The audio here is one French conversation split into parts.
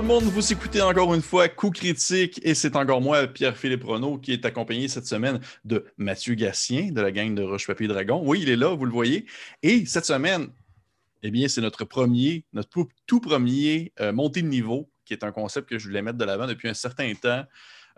Tout le monde, vous écoutez encore une fois Coup Critique et c'est encore moi, Pierre-Philippe Renaud, qui est accompagné cette semaine de Mathieu Gatien de la gang de Roche Papier Dragon. Oui, il est là, vous le voyez. Et cette semaine, eh bien, c'est notre premier, notre tout premier euh, montée de niveau, qui est un concept que je voulais mettre de l'avant depuis un certain temps.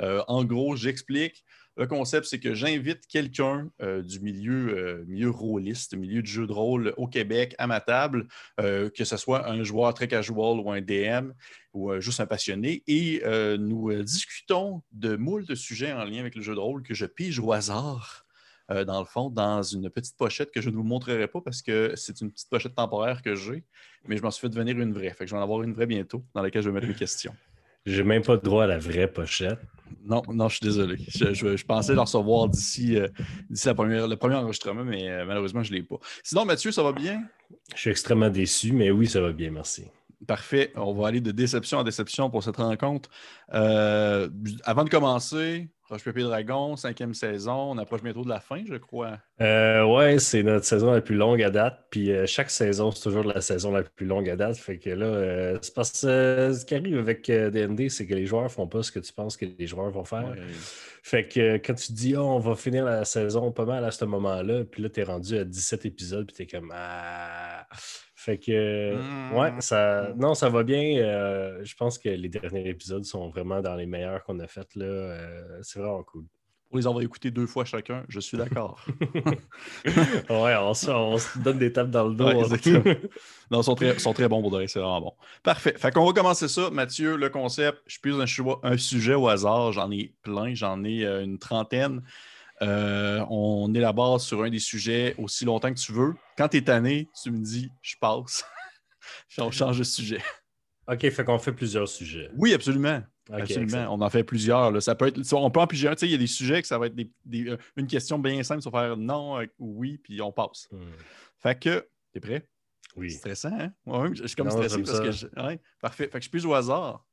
Euh, en gros, j'explique. Le concept, c'est que j'invite quelqu'un euh, du milieu, euh, milieu rôliste, milieu de jeu de rôle au Québec à ma table, euh, que ce soit un joueur très casual ou un DM ou juste un passionné, et nous discutons de moult sujets en lien avec le jeu de rôle que je pige au hasard. dans le fond, dans une petite pochette que je ne vous montrerai pas parce que c'est une petite pochette temporaire que j'ai, mais je m'en suis fait devenir une vraie. Fait je vais en avoir une vraie bientôt dans laquelle je vais mettre mes questions. J'ai même pas droit à la vraie pochette. Non, non, je suis désolé. Je, pensais le recevoir d'ici euh, le premier enregistrement, mais euh, malheureusement, je ne l'ai pas. Sinon, Mathieu, ça va bien? Je suis extrêmement déçu, mais oui, ça va bien, merci. Parfait. On va aller de déception en déception pour cette rencontre. Euh, avant de commencer, Roche Pépé Dragon, cinquième saison. On approche bientôt de la fin, je crois. Euh, ouais, c'est notre saison la plus longue à date. Puis euh, chaque saison, c'est toujours la saison la plus longue à date. Fait que là, euh, c'est parce que ce qui arrive avec DND, c'est que les joueurs font pas ce que tu penses que les joueurs vont faire. Fait que quand tu dis, oh, on va finir la saison pas mal à ce moment-là, puis là, tu es rendu à 17 épisodes, puis tu es comme, ah. Fait que, ouais, mmh. ça, non, ça va bien. Euh, je pense que les derniers épisodes sont vraiment dans les meilleurs qu'on a fait. là. Euh, c'est vraiment cool. Pour les avoir écoutés deux fois chacun, je suis d'accord. ouais, on se, donne des tapes dans le dos. Non, ils sont très, sont très bons pour donner, c'est vraiment bon. Parfait. Fait qu'on va commencer ça. Mathieu, le concept, je pose un, un sujet au hasard. J'en ai plein, j'en ai euh, une trentaine. Euh, on élabore sur un des sujets aussi longtemps que tu veux. Quand tu es tanné, tu me dis je passe. on change de sujet. OK, fait qu'on fait plusieurs sujets. Oui, absolument. absolument. On en fait plusieurs. Ça peut être, on peut en piger un. Il y a des sujets que ça va être euh, une question bien simple, va faire non euh, ou oui, puis on passe. Hmm. Fait que, t'es prêt? Oui. Stressant, hein? je, suis comme stressé parce que. Je, parfait. Fait que je suis plus au hasard.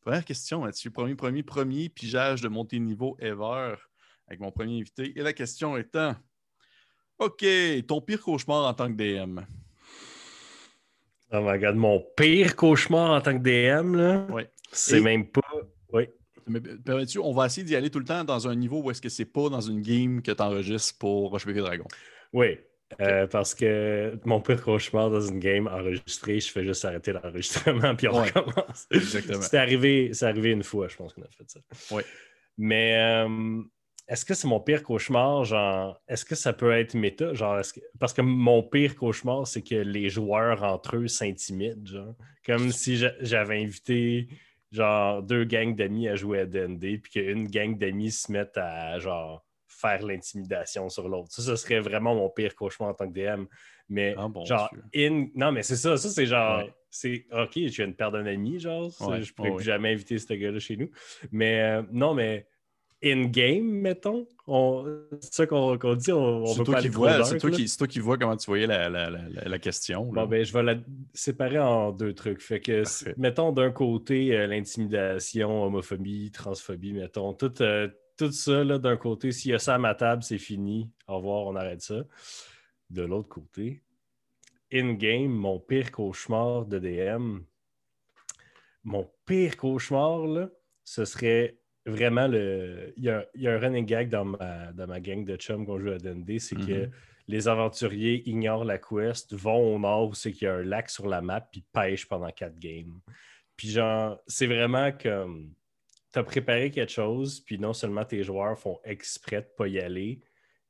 Première question, Mathieu. Premier, premier, premier pigeage de monter niveau ever avec mon premier invité. Et la question étant OK, ton pire cauchemar en tant que DM Oh my god, mon pire cauchemar en tant que DM, là, oui. c'est même pas. Oui. Permets-tu, on va essayer d'y aller tout le temps dans un niveau où est-ce que c'est pas dans une game que tu enregistres pour Roche Dragon? Oui, euh, parce que mon pire cauchemar dans une game enregistrée, je fais juste arrêter l'enregistrement puis on recommence. Exactement. C'est arrivé, arrivé une fois, je pense qu'on a fait ça. Oui. Mais euh, est-ce que c'est mon pire cauchemar? Genre, est-ce que ça peut être méta? Genre, Parce que mon pire cauchemar, c'est que les joueurs entre eux s'intimident. Genre. Comme si j'avais invité genre deux gangs d'amis à jouer à D&D, puis qu'une gang d'amis se mette à genre faire l'intimidation sur l'autre. Ça, ce serait vraiment mon pire cauchemar en tant que DM. Mais ah, genre, in... non, mais c'est ça. Ça, c'est genre, c'est OK, je viens de perdre un ami, genre. je pourrais plus jamais inviter ce gars-là chez nous. Mais euh, non, mais in-game, mettons. C'est ça qu'on dit, on, on veut pas qui vois, C'est toi, toi, qui vois comment tu voyais la, la, la, question. Bon, ben, je vais la séparer en deux trucs. Fait que, mettons d'un côté euh, l'intimidation, homophobie, transphobie, mettons, tout, euh, tout ça, d'un côté, s'il y a ça à ma table, c'est fini. Au revoir, on arrête ça. De l'autre côté, in-game, mon pire cauchemar de DM, mon pire cauchemar, là, ce serait vraiment, le... il, y a, un running gag dans ma, dans ma gang de chums qu'on joue à D&D, c'est que mhm. les aventuriers ignorent la quest, vont au nord où c'est qu'il y a un lac sur la map, puis pêchent pendant quatre games. Puis genre, c'est vraiment comme... Tu as préparé quelque chose, puis non seulement tes joueurs font exprès de pas y aller,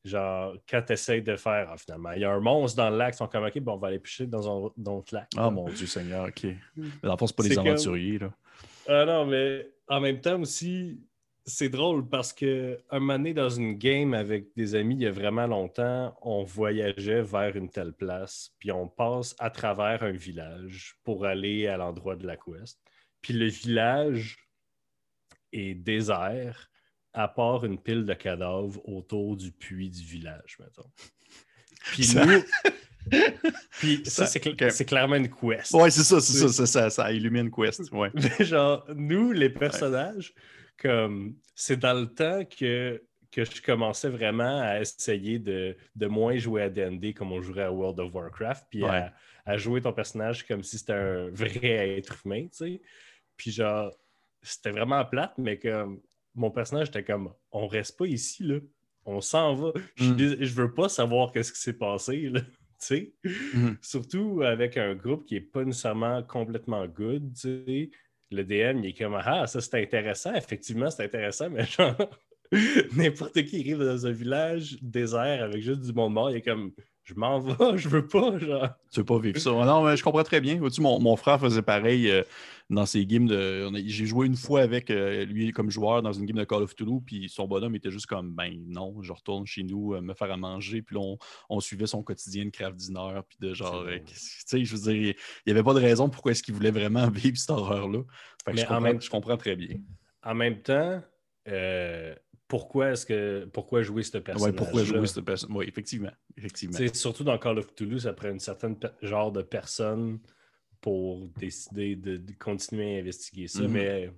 genre, quand tu essaies de faire, ah, finalement, il y a un monstre dans le lac, ils sont comme, OK, bon, on va aller pêcher dans un autre lac. Ah, mon Dieu Seigneur, OK. Mais dans le fond, c'est pas des aventuriers, là. Ah non, mais en même temps aussi, c'est drôle parce que un moment donné, dans une game avec des amis il y a vraiment longtemps, on voyageait vers une telle place, puis on passe à travers un village pour aller à l'endroit de la quest. Puis le village est désert, à part une pile de cadavres autour du puits du village, mettons. Puis nous. Puis ça, c'est, clairement une quest. Ouais, c'est ça, c'est ça, ça, ça, illumine quest. Ouais. genre, nous, les personnages, comme c'est dans le temps que, que je commençais vraiment à essayer de, de moins jouer à D&D comme on jouerait à World of Warcraft, puis à, jouer ton personnage comme si c'était un vrai être humain, tu sais. Puis genre, c'était vraiment plate, mais comme mon personnage était comme on reste pas ici, là. On s'en va. Je, mm. je veux pas savoir qu'est-ce qui s'est passé, là. Mm. Surtout avec un groupe qui n'est pas nécessairement complètement good. sais Le DM, il est comme Ah, ça c'est intéressant. Effectivement, c'est intéressant, mais genre, n'importe qui arrive dans un village désert avec juste du monde mort, il est comme je m'en vais, je veux pas. Genre. Tu veux pas vivre ça. Non, mais je comprends très bien. Mon, mon frère faisait pareil euh, dans ses games de. J'ai joué une fois avec euh, lui comme joueur dans une game de Call of Toulouse, puis son bonhomme était juste comme ben non, je retourne chez nous euh, me faire à manger, puis on, on, suivait son quotidien de craft dinner, puis de genre. tu sais, je veux dire, il n'y avait pas de raison pourquoi est-ce qu'il voulait vraiment vivre cette horreur-là. je, comprends, même... je comprends très bien. En même temps, pourquoi est-ce que pourquoi jouer ce personnage Oui, pourquoi jouer ce personnage Oui, effectivement, effectivement. surtout dans Call of Toulouse, ça prend un certain genre de personne pour décider de, continuer à investiguer ça, mm-hmm. mais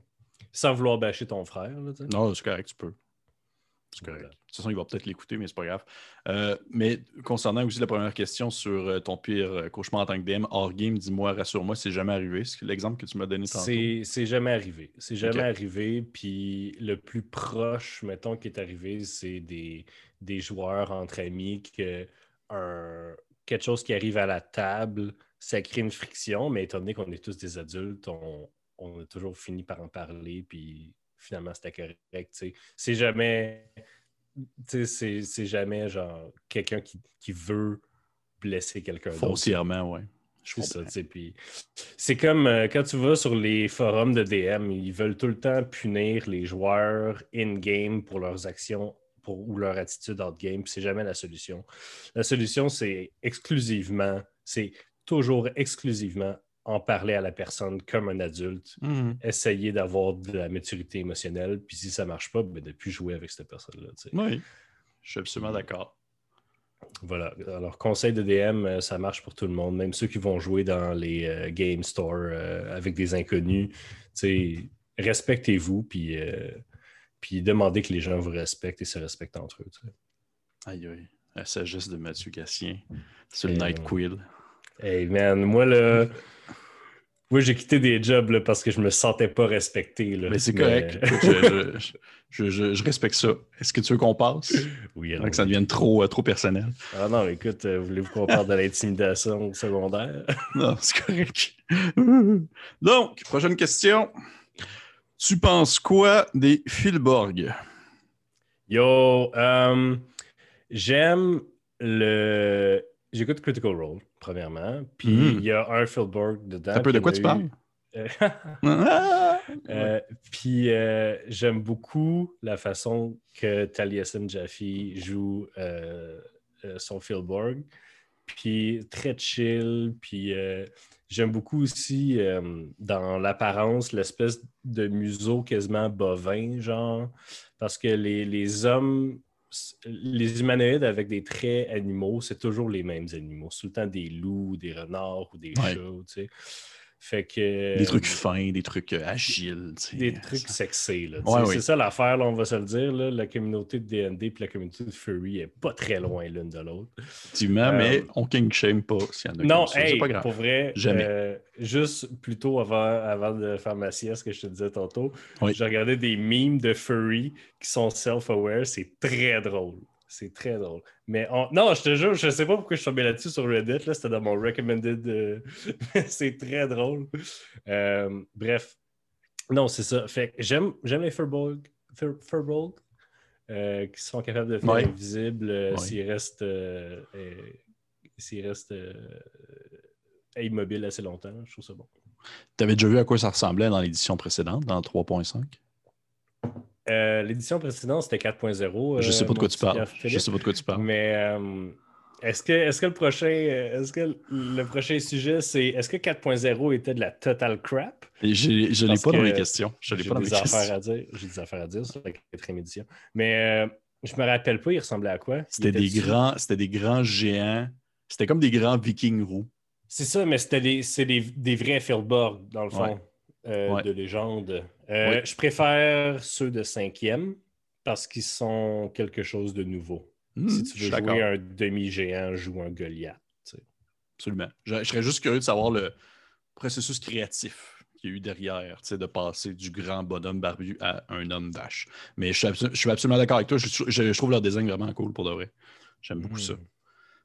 sans vouloir bâcher ton frère. non, c'est correct, tu peux. C'est correct. De toute façon, il va peut-être l'écouter, mais c'est pas grave. Euh, mais concernant aussi la première question sur euh, ton pire euh, cauchemar en tant que DM hors game, dis-moi, rassure-moi, c'est jamais arrivé. C'est l'exemple que tu m'as donné tantôt? C'est jamais arrivé. C'est jamais arrivé. Puis le plus proche, mettons, qui est arrivé, c'est des, des joueurs entre amis que un, quelque chose qui arrive à la table, ça crée une friction, mais étant donné qu'on est tous des adultes, on, on a toujours fini par en parler, puis finalement, c'était correct. C'est jamais. C'est jamais genre quelqu'un qui, qui, veut blesser quelqu'un d'autre. Foncièrement, oui. C'est comme euh, quand tu vas sur les forums de DM, ils veulent tout le temps punir les joueurs in-game pour leurs actions pour, ou leur attitude out-game. C'est jamais la solution. La solution, c'est exclusivement, c'est toujours exclusivement en parler à la personne comme un adulte, mhm. essayer d'avoir de la maturité émotionnelle, puis si ça ne marche pas, ben, de ne plus jouer avec cette personne-là. Oui, je suis absolument d'accord. Voilà. Alors, conseil de DM, euh, ça marche pour tout le monde, même ceux qui vont jouer dans les euh, game stores euh, avec des inconnus. Respectez-vous, puis, puis demandez que les gens vous respectent et se respectent entre eux. Aïe, aïe. La sagesse de Mathieu Gassien sur le Night Quill. Hey man, moi là. Moi, j'ai quitté des jobs parce que je me sentais pas respecté. Mais c'est correct. je, respecte ça. Est-ce que tu veux qu'on passe? Oui. que ça devienne trop, euh, trop personnel. Ah non, écoute, euh, voulez-vous qu'on parle de l'intimidation secondaire? non, c'est correct. Donc, prochaine question. Tu penses quoi des Philborg? Yo, euh, j'aime le. J'écoute Critical Role premièrement. Puis hmm. il y a un Philborg dedans. Un peu de quoi tu parles? Euh, puis euh, j'aime beaucoup la façon que Taliesin Jaffe joue euh, son Philborg. Puis très chill. Puis j'aime beaucoup aussi dans l'apparence l'espèce de museau quasiment bovin, genre. Parce que les, les hommes les humanoïdes avec des traits animaux, c'est toujours les mêmes animaux. C'est tout le temps des loups, des renards ou des chats, tu sais. Fait que, des trucs fins, des trucs euh, agiles. Des trucs sexy. c'est ça l'affaire, on va se le dire. La communauté de DND et la communauté de Furry est pas très loin l'une de l'autre. Effectivement, mais euh, on king shame pas s'il y en a Non, hey, pas grave. pour vrai, Jamais. Euh, juste plutôt avant, avant de faire ma sieste, que je te disais tantôt, j'ai regardé des memes de Furry qui sont self-aware. C'est très drôle. C'est très drôle. Mais non, je te jure, je sais pas pourquoi je suis tombé là-dessus sur Reddit. Là, c'était dans mon recommended. Euh, c'est très drôle. Euh, bref. Non, c'est ça. Fait j'aime, j'aime les Furbolg, Furbolg euh, qui sont capables de faire invisible s'ils restent, s'ils restent immobiles assez longtemps. Je trouve ça bon. Tu avais déjà vu à quoi ça ressemblait dans l'édition précédente, dans 3.5? Euh, l'édition précédente, c'était 4.0. je sais pas de quoi tu parles. Je sais pas de quoi tu parles. Mais euh, est-ce que, est que le prochain est-ce que le prochain sujet, c'est est-ce que 4.0 était de la total crap? je ne l'ai pas dans les questions. Je l'ai pas dans des affaires à dire. J'ai des affaires à dire sur la quatrième édition. Mais euh, je me rappelle pas, il ressemblait à quoi? C'était des grands, c'était des grands géants. C'était comme des grands vikings roux. C'est ça, mais c'était des, des, des vrais Fieldborg, dans le fond. Euh, de légende. Euh, je préfère ceux de cinquième parce qu'ils sont quelque chose de nouveau. Hmm, si tu veux jouer un demi-géant, joue un Goliath. Absolument. Je, serais juste curieux de savoir le processus créatif qu'il y a eu derrière, de passer du grand bonhomme barbu à un homme vache. Mais je suis, absolument d'accord avec toi. Je, trouve leur design vraiment cool pour de vrai. J'aime beaucoup ça. Hmm.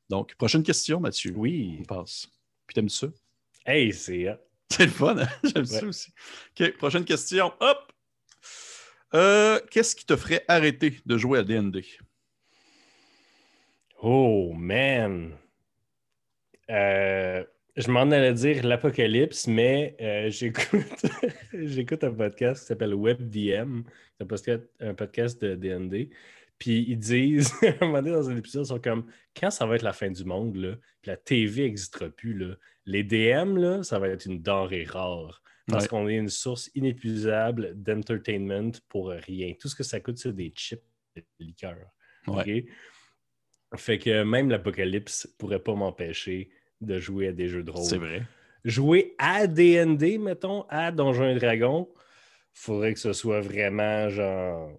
Donc, prochaine question, Mathieu. Oui. On passe. Puis t'aimes ça? Hey, c'est. C'est le fun, hein? J'aime ça aussi. OK, prochaine question. Hop! Euh, qu'est-ce qui te ferait arrêter de jouer à DND? Oh, man! Euh, je m'en allais dire l'apocalypse, mais euh, j'écoute un podcast qui s'appelle WebDM, un podcast de DND. Puis ils disent, à un moment donné dans un épisode, ils sont comme quand ça va être la fin du monde, là, puis la TV n'existera plus, là, les DM, là, ça va être une denrée rare. Parce qu'on est une source inépuisable d'entertainment pour rien. Tout ce que ça coûte, c'est des chips de liqueur. Fait que même l'apocalypse pourrait pas m'empêcher de jouer à des jeux de rôle. C'est vrai. Jouer à DND, mettons, à Donjons et Dragons, faudrait que ce soit vraiment genre.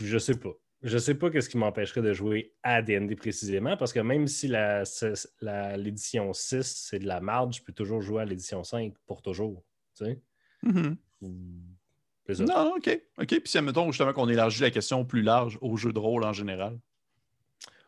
Je sais pas. Je sais pas qu'est-ce qui m'empêcherait de jouer à DND précisément, parce que même si l'édition 6, c'est de la marge, je peux toujours jouer à l'édition 5 pour toujours. Tu sais? Mm-hmm. Non, OK. OK. Puis si, admettons, justement, qu'on élargit la question plus large au jeu de rôle en général.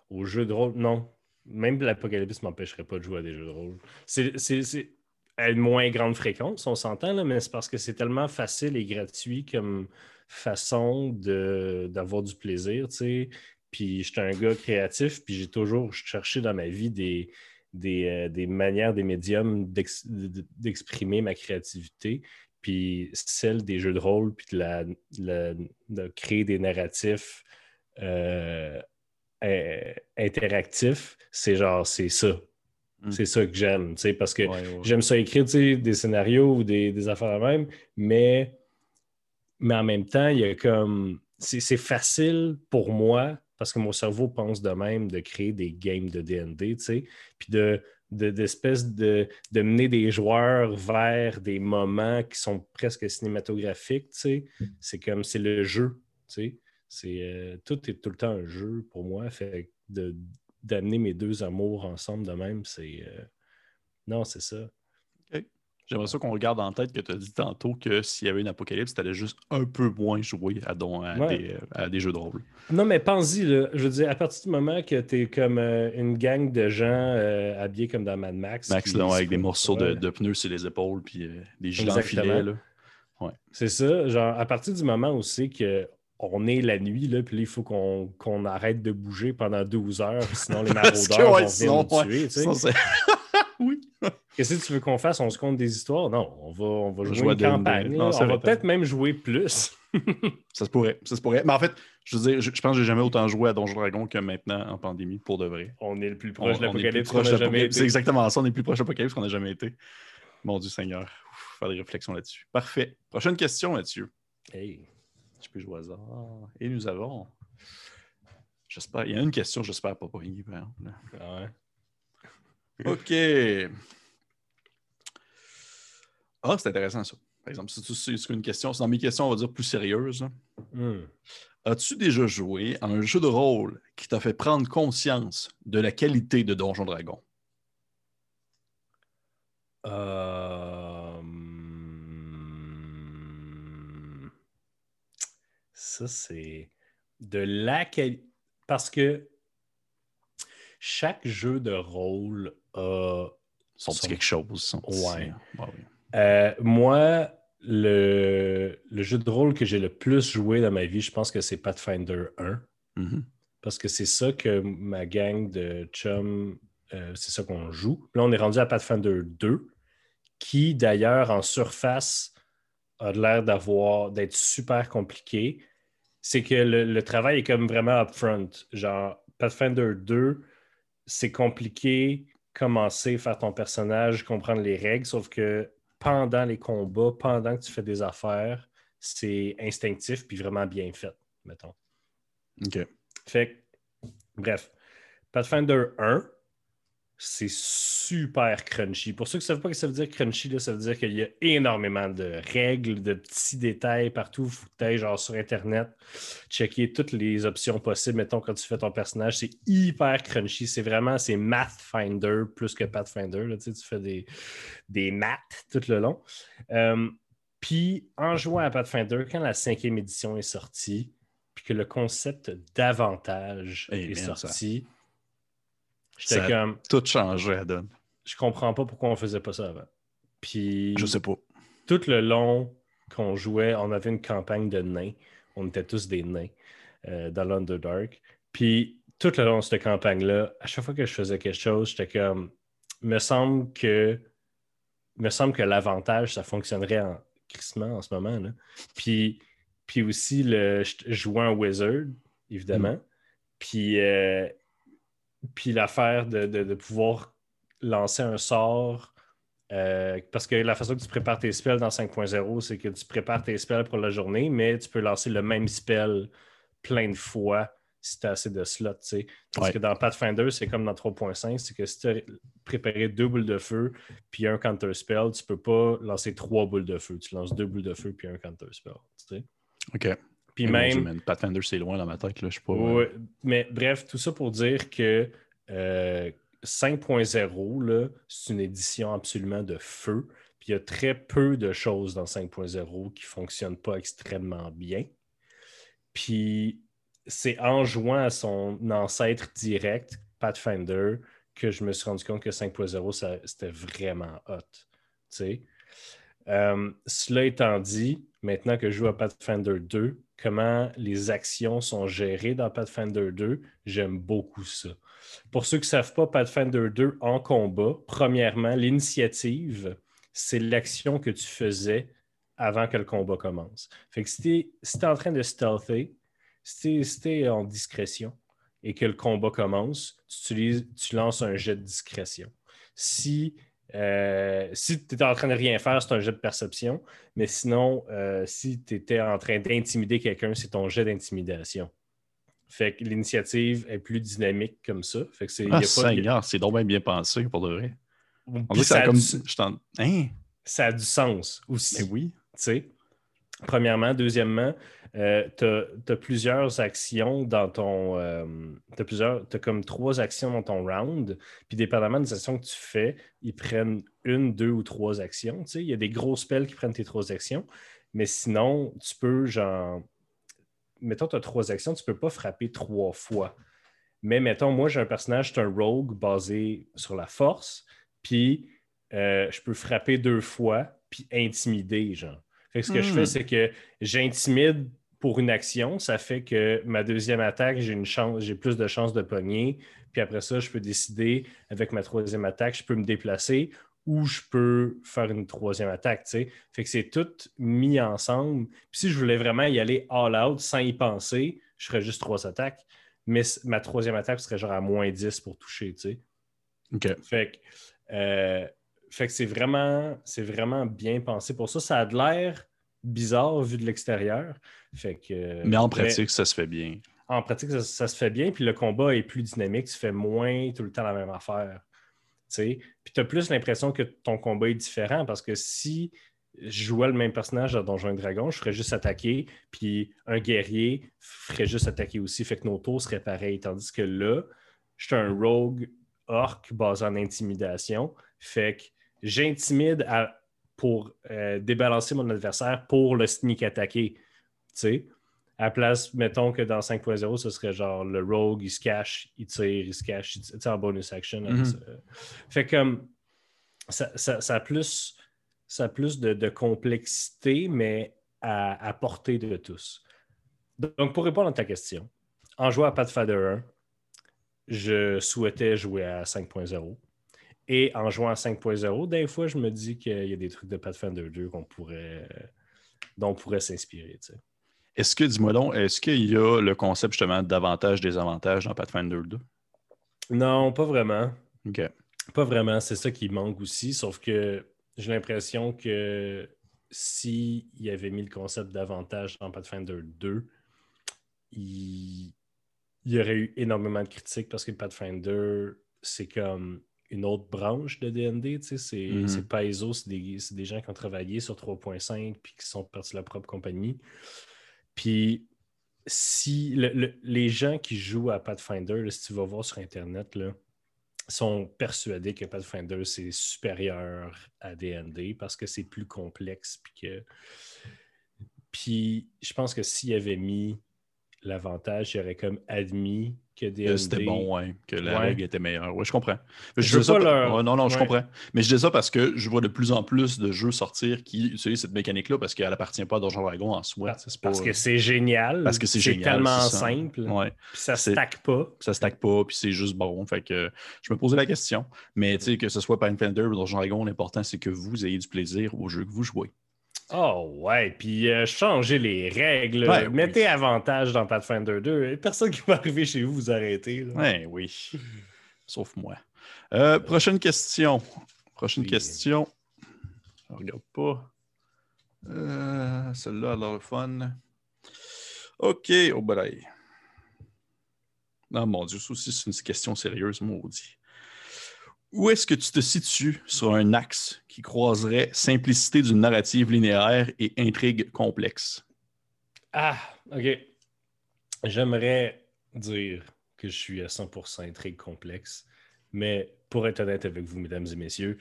Au jeu de rôle, non. Même l'Apocalypse ne m'empêcherait pas de jouer à des jeux de rôle. C'est à une moins grande fréquence, on s'entend, mais c'est parce que c'est tellement facile et gratuit comme façon d'avoir du plaisir, tu sais. Puis j'étais un gars créatif, puis j'ai toujours cherché dans ma vie des, des, euh, manières, des médiums d'exprimer ma créativité. Puis celle des jeux de rôle, puis de, créer des narratifs euh, euh, interactif, c'est genre, c'est ça. Hmm. C'est ça que j'aime, parce que j'aime ça écrire des scénarios ou des, affaires à même, mais, mais en même temps, il y a comme. C'est facile pour moi, parce que mon cerveau pense de même, de créer des games de DND, puis de, d'espèce de, de, mener des joueurs vers des moments qui sont presque cinématographiques, c'est comme c'est le jeu, tu c'est euh, tout est tout le temps un jeu pour moi. Fait d'amener mes deux amours ensemble de même, c'est euh, non, c'est ça. J'aimerais ça qu'on regarde en tête que tu as dit tantôt que s'il y avait une apocalypse, tu allais juste un peu moins jouer à, des, jeux de rôle. Non, mais pense-y, je veux dire, à partir du moment que tu es comme euh, une gang de gens habillés comme dans Mad Max. Max, avec des morceaux de, pneus sur les épaules puis des gilets en C'est ça. Genre, à partir du moment c'est que on est la nuit, là, puis il faut qu'on arrête de bouger pendant 12 heures, sinon les maraudeurs vont venir nous tuer. oui. Qu'est-ce que tu veux qu'on fasse? On se compte des histoires? Non, on va, on va jouer une campagne. on va peut-être même jouer plus. ça se pourrait. Ça se pourrait. Mais en fait, je veux dire, je, pense que j'ai jamais autant joué à Donjon Dragon que maintenant en pandémie, pour de vrai. On est le plus proche de l'apocalypse qu'on a jamais été. C'est exactement ça. On est le plus proche de l'apocalypse qu'on n'a jamais été. Mon Dieu Seigneur. faire des réflexions là-dessus. Parfait. Prochaine question, Mathieu. Hey. Je peux jouer au hasard. Et nous avons. J'espère. Il y a une question, j'espère pas pogner, par exemple. Ah OK. Ah, c'est intéressant ça. Par exemple, si tu une question, c'est dans mes questions, on va dire plus sérieuses. Hmm. As-tu déjà joué à un jeu de rôle qui t'a fait prendre conscience de la qualité de Donjon Dragon? Euh... Ça, c'est de la qualité. Parce que chaque jeu de rôle a. Son, quelque chose. ouais. Euh, moi, le, jeu de rôle que j'ai le plus joué dans ma vie, je pense que c'est Pathfinder 1. Mm-hmm. Parce que c'est ça que ma gang de chum, euh, c'est ça qu'on joue. Là, on est rendu à Pathfinder 2, qui d'ailleurs en surface a l'air d'avoir d'être super compliqué c'est que le, travail est comme vraiment upfront. Genre, Pathfinder 2, c'est compliqué commencer, faire ton personnage, comprendre les règles, sauf que pendant les combats, pendant que tu fais des affaires, c'est instinctif puis vraiment bien fait, mettons. OK. Fait bref, Pathfinder 1, c'est super crunchy. Pour ceux qui ne savent pas ce que ça veut dire crunchy, là, ça veut dire qu'il y a énormément de règles, de petits détails partout. Il faut que genre sur Internet, checker toutes les options possibles. Mettons, quand tu fais ton personnage, c'est hyper crunchy. C'est vraiment, c'est Mathfinder plus que Pathfinder. tu, sais, tu fais des, des maths tout le long. Euh, puis, en jouant à Pathfinder, quand la cinquième édition est sortie, puis que le concept d'avantage est sorti, J'étais comme. Tout changé donne. Je comprends pas pourquoi on faisait pas ça avant. Puis. Je sais pas. Tout le long qu'on jouait, on avait une campagne de nains. On était tous des nains euh, dans l'Underdark. Puis tout le long de cette campagne-là, à chaque fois que je faisais quelque chose, j'étais comme. Me semble que. Me semble que l'avantage, ça fonctionnerait en crissement en ce moment. Là. Puis, puis aussi, le, je jouais un wizard, évidemment. Mm. Puis euh, puis l'affaire de, pouvoir lancer un sort. Euh, parce que la façon que tu prépares tes spells dans 5.0, c'est que tu prépares tes spells pour la journée, mais tu peux lancer le même spell plein de fois si tu as assez de slots. Parce que dans Pathfinder, c'est comme dans 3.5, c'est que si tu as préparé deux boules de feu puis un counter spell, tu peux pas lancer trois boules de feu. Tu lances deux boules de feu puis un counter spell. OK. Puis même. Pathfinder, c'est loin dans ma tête. Là. Je sais pas. mais bref, tout ça pour dire que 5.0, euh, c'est une édition absolument de feu. Puis il y a très peu de choses dans 5.0 qui ne fonctionnent pas extrêmement bien. Puis c'est en jouant à son ancêtre direct, Pathfinder, que je me suis rendu compte que 5.0, c'était vraiment hot. Euh, cela étant dit, maintenant que je joue à Pathfinder 2, comment les actions sont gérées dans Pathfinder 2, j'aime beaucoup ça. Pour ceux qui ne savent pas, Pathfinder 2 en combat, premièrement, l'initiative, c'est l'action que tu faisais avant que le combat commence. Fait que si tu es, en train de stealther, si tu es, en discrétion et que le combat commence, tu, tu lances un jet de discrétion. Si euh, si tu étais en train de rien faire, c'est un jet de perception. Mais sinon, euh, si tu étais en train d'intimider quelqu'un, c'est ton jet d'intimidation. Fait que l'initiative est plus dynamique comme ça. Fait que c'est, ah, c'est donc bien pensé pour de vrai. ça, a du... Hein? ça a du sens aussi. Mais ben oui. Tu sais. Premièrement. Deuxièmement, euh, tu as, plusieurs actions dans ton. Euh, tu as, comme trois actions dans ton round. Puis, dépendamment des actions que tu fais, ils prennent une, deux ou trois actions. Il y a des gros spells qui prennent tes trois actions. Mais sinon, tu peux, genre. Mettons, tu as trois actions, tu ne peux pas frapper trois fois. Mais mettons, moi, j'ai un personnage, c'est un rogue basé sur la force. Puis, euh, je peux frapper deux fois, puis intimider, genre. Fait que ce que je fais, hmm. c'est que j'intimide pour une action, ça fait que ma deuxième attaque, j'ai une chance, j'ai plus de chances de pogner. Puis après ça, je peux décider avec ma troisième attaque, je peux me déplacer ou je peux faire une troisième attaque. Fait que c'est tout mis ensemble. Puis si je voulais vraiment y aller all out sans y penser, je ferais juste trois attaques. Mais ma troisième attaque serait genre à moins 10 pour toucher. sais. OK. Fait que, euh, fait que c'est vraiment, c'est vraiment bien pensé pour ça. Ça a de l'air bizarre vu de l'extérieur. Fait que, mais en pratique, ça se fait bien. En pratique, ça, se fait bien, puis le combat est plus dynamique, tu fais moins tout le temps la même affaire. Puis tu as plus l'impression que ton combat est différent parce que si je jouais le même personnage dans Donjon et Dragon, je ferais juste attaquer, puis un guerrier ferait juste attaquer aussi, fait que nos tours seraient pareils. Tandis que là, je suis un rogue orc basé en intimidation, fait que j'intimide pour euh, débalancer mon adversaire pour le sneak attaquer. Sais, à place, mettons que dans 5.0, ce serait genre le rogue, il se cache, il tire, il se cache, il tire en bonus action. Mm-hmm. Fait comme ça, a plus, ça plus de, complexité, mais à, à, portée de tous. Donc, pour répondre à ta question, en jouant à Pathfinder 1, je souhaitais jouer à 5.0. Et en jouant à 5.0, des fois, je me dis qu'il y a des trucs de Pathfinder 2 qu'on pourrait, dont on pourrait s'inspirer. Est-ce que, dis-moi donc, est-ce qu'il y a le concept justement d'avantages, désavantages dans Pathfinder 2? Non, pas vraiment. OK. Pas vraiment, c'est ça qui manque aussi, sauf que j'ai l'impression que s'il y avait mis le concept d'avantage dans Pathfinder 2, il... il y aurait eu énormément de critiques parce que Pathfinder, c'est comme une autre branche de DND. C'est mm -hmm. Paizo, c'est des, des, gens qui ont travaillé sur 3.5 puis qui sont partis de leur propre compagnie. Puis si les gens qui jouent à Pathfinder, si tu vas voir sur Internet, sont persuadés que Pathfinder c'est supérieur à DND parce que c'est plus complexe. Puis, je pense que s'il avait mis l'avantage, il aurait comme admis que. C'était bon, ouais, que la règle était meilleure. Oui, je comprends. Je, ça... non, non, je comprends. Mais je dis ça parce que je vois de plus en plus de jeux sortir qui utilisent cette mécanique-là parce qu'elle n'appartient pas à Donjon Dragon en soi. Parce que c'est génial. Parce que c'est génial. tellement simple. Ouais. Puis ça stack pas. Ça stack pas, puis c'est juste bon. Fait que je me posais la question. Mais tu sais, que ce soit Pathfinder ou Donjon Dragon, l'important, c'est que vous ayez du plaisir au jeu que vous jouez. Oh ouais, puis euh, changez les règles. Mettez avantage dans Pathfinder 2. Personne qui va arriver chez vous vous arrêter. Ouais, oui. Sauf moi. Euh, prochaine question. Prochaine question. Je regarde pas. Euh, Celle-là a l'air fun. OK, oh boy. Non, mon Dieu, ça aussi, c'est une question sérieuse, maudit. Où est-ce que tu te situes sur un axe qui croiserait simplicité d'une narrative linéaire et intrigue complexe? Ah, OK. J'aimerais dire que je suis à 100% intrigue complexe, mais pour être honnête avec vous, mesdames et messieurs,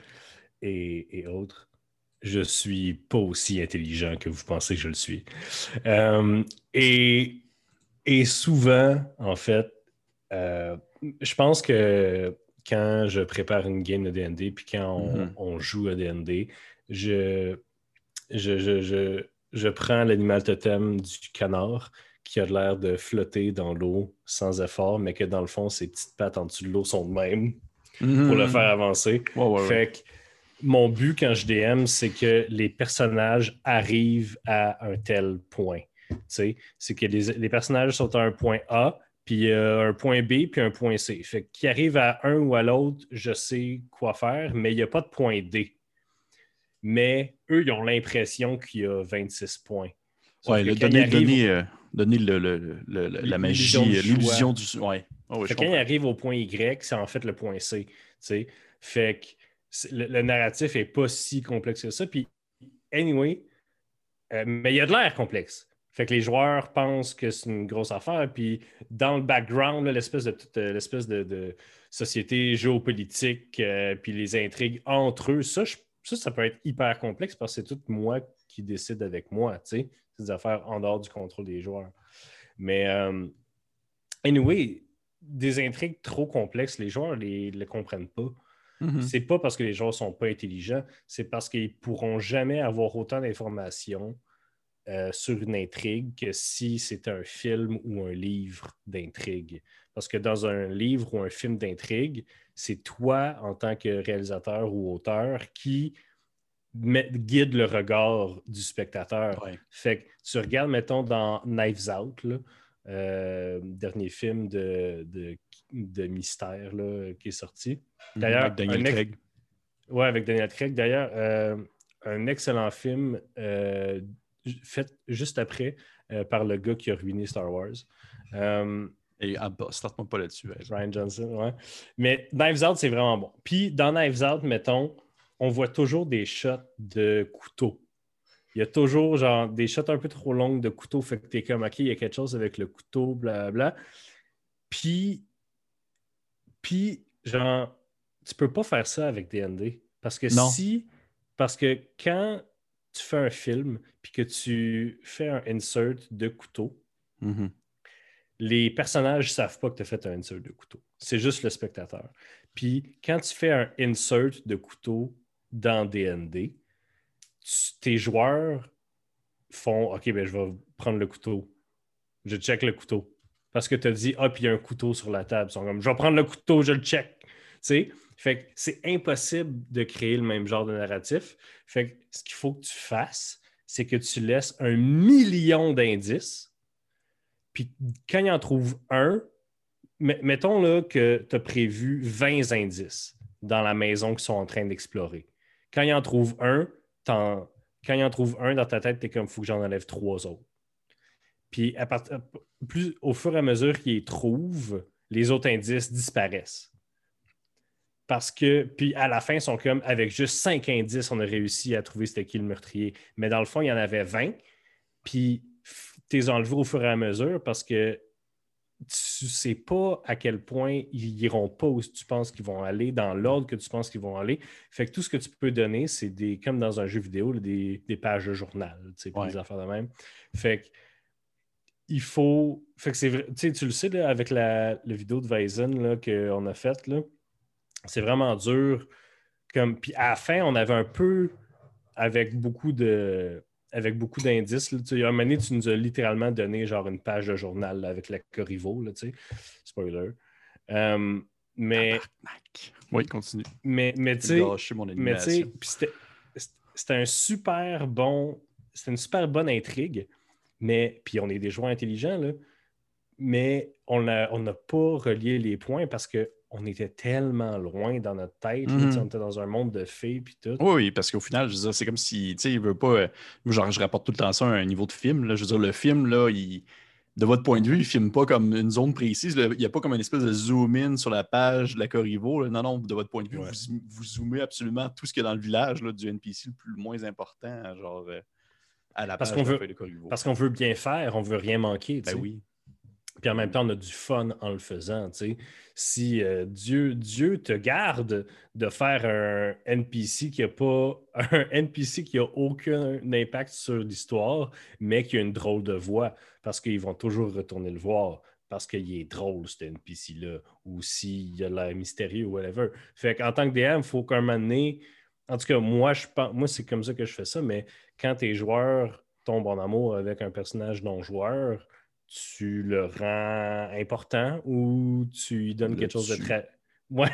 et, autres, je suis pas aussi intelligent que vous pensez que je le suis. Euh, et, souvent, en fait, euh, je pense que quand je prépare une game de DND, puis quand on, mm-hmm. joue à DND, je, je, prends l'animal totem du canard qui a l'air de flotter dans l'eau sans effort, mais que dans le fond, ses petites pattes en dessous de l'eau sont de même pour le mm-hmm. faire avancer. fait que mon but quand je DM, c'est que les personnages arrivent à un tel point. C'est que les, les, personnages sont à un point A, puis un point B, puis un point C. Fait qu'il arrive à un ou à l'autre, je sais quoi faire, mais il n'y a pas de point D. Mais eux, ils ont l'impression qu'il y a 26 points. Oui, le donner, donner, donner le, la magie, l'illusion du. Ouais. Oh, quand il arrive au point Y, c'est en fait le point C. Fait que le, narratif n'est pas si complexe que ça. Puis, anyway, euh, mais il y a de l'air complexe. Fait que les joueurs pensent que c'est une grosse affaire. Puis dans le background, l'espèce de toute euh, l'espèce de, société géopolitique, euh, puis les intrigues entre eux, ça, ça, peut être hyper complexe parce que c'est tout moi qui décide avec moi. C'est des affaires en dehors du contrôle des joueurs. Mais euh, anyway, des intrigues trop complexes, les joueurs ne les, comprennent pas. Mm-hmm. C'est pas parce que les joueurs sont pas intelligents, c'est parce qu'ils pourront jamais avoir autant d'informations euh, sur une intrigue que si c'était un film ou un livre d'intrigue. Parce que dans un livre ou un film d'intrigue, c'est toi, en tant que réalisateur ou auteur, qui guide le regard du spectateur. Fait que tu regardes, mettons, dans Knives Out, euh, dernier film de, de, mystère qui est sorti. Mhm, D'ailleurs, avec Daniel Craig. Oui, avec Daniel Craig. D'ailleurs, euh, un excellent film fait juste après euh, par le gars qui a ruiné Star Wars. Euh, Et ah, bah, starte-moi pas là-dessus. Ryan Johnson, ouais. Mais Knives Out, c'est vraiment bon. Puis dans Knives Out, mettons, on voit toujours des shots de couteau. Il y a toujours genre des shots un peu trop longs de couteau. Fait que t'es comme, OK, il y a quelque chose avec le couteau, blablabla. Puis, puis, genre, tu peux pas faire ça avec DND. Parce que si, parce que quand tu fais un film puis que tu fais un insert de couteau, mm-hmm. les personnages ne savent pas que tu as fait un insert de couteau. C'est juste le spectateur. Puis quand tu fais un insert de couteau dans DND, tes joueurs font OK, ben, je vais prendre le couteau. Je check le couteau. Parce que tu as dit Ah, puis il y a un couteau sur la table. Ils sont comme Je vais prendre le couteau, je le check. Tu sais? Fait que c'est impossible de créer le même genre de narratif. Fait que ce qu'il faut que tu fasses, c'est que tu laisses un million d'indices. Puis quand il en trouve un, mettons là que tu as prévu 20 indices dans la maison qu'ils sont en train d'explorer. Quand il en trouve un, quand il en trouve un dans ta tête, tu es comme, il faut que j'en enlève trois autres. Puis plus, au fur et à mesure qu'il trouve, les autres indices disparaissent. Parce que, puis à la fin, ils sont comme, avec juste 5 indices, on a réussi à trouver c'était qui le meurtrier. Mais dans le fond, il y en avait 20. Puis, tu les enlevé au fur et à mesure parce que tu sais pas à quel point ils iront pas où tu penses qu'ils vont aller, dans l'ordre que tu penses qu'ils vont aller. Fait que tout ce que tu peux donner, c'est des, comme dans un jeu vidéo, des, pages de journal, tu sais, des affaires de même. Fait que il faut. Fait que c'est vrai, tu le sais, avec la, vidéo de Weizen qu'on a faite, c'est vraiment dur. Comme, puis à la fin, on avait un peu, avec beaucoup de avec beaucoup d'indices. Il y a un moment donné, tu nous as littéralement donné genre une page de journal avec la Corriveau, là, spoiler. Euh, mais. Oui, continue. Mais, mais tu sais. C'était un super bon. C'était une super bonne intrigue. Mais, puis on est des joueurs intelligents, là, mais on n'a on pas relié les points parce que on était tellement loin dans notre tête. Mhm. on était dans un monde de fées puis tout. Oui, parce qu'au final, je veux dire, c'est comme si, tu sais, il veut pas. Euh, genre, je rapporte tout le temps ça à un niveau de film. Là. Je veux dire, le film, là, il, de votre point de vue, il filme pas comme une zone précise. Il n'y a pas comme une espèce de zoom-in sur la page de la Corriveau. Non, non, de votre point de vue, vous, zoomez absolument tout ce qu'il y a dans le village là, du NPC le plus moins important, genre euh, à la parce page de Corriveau. Parce qu'on veut bien faire, on veut rien manquer. Ben oui. Puis en même temps, on a du fun en le faisant. Si euh, Dieu, Dieu te garde de faire un NPC qui a pas un NPC qui a aucun impact sur l'histoire, mais qui a une drôle de voix, parce qu'ils vont toujours retourner le voir parce qu'il est drôle, ce NPC-là, ou s'il a l'air mystérieux ou whatever. Fait tant que DM, il faut qu'un moment donné, en tout cas, moi, je moi, c'est comme ça que je fais ça, mais quand tes joueurs tombent en amour avec un personnage non-joueur, tu le rends important ou tu lui donnes quelque chose de très. Ouais,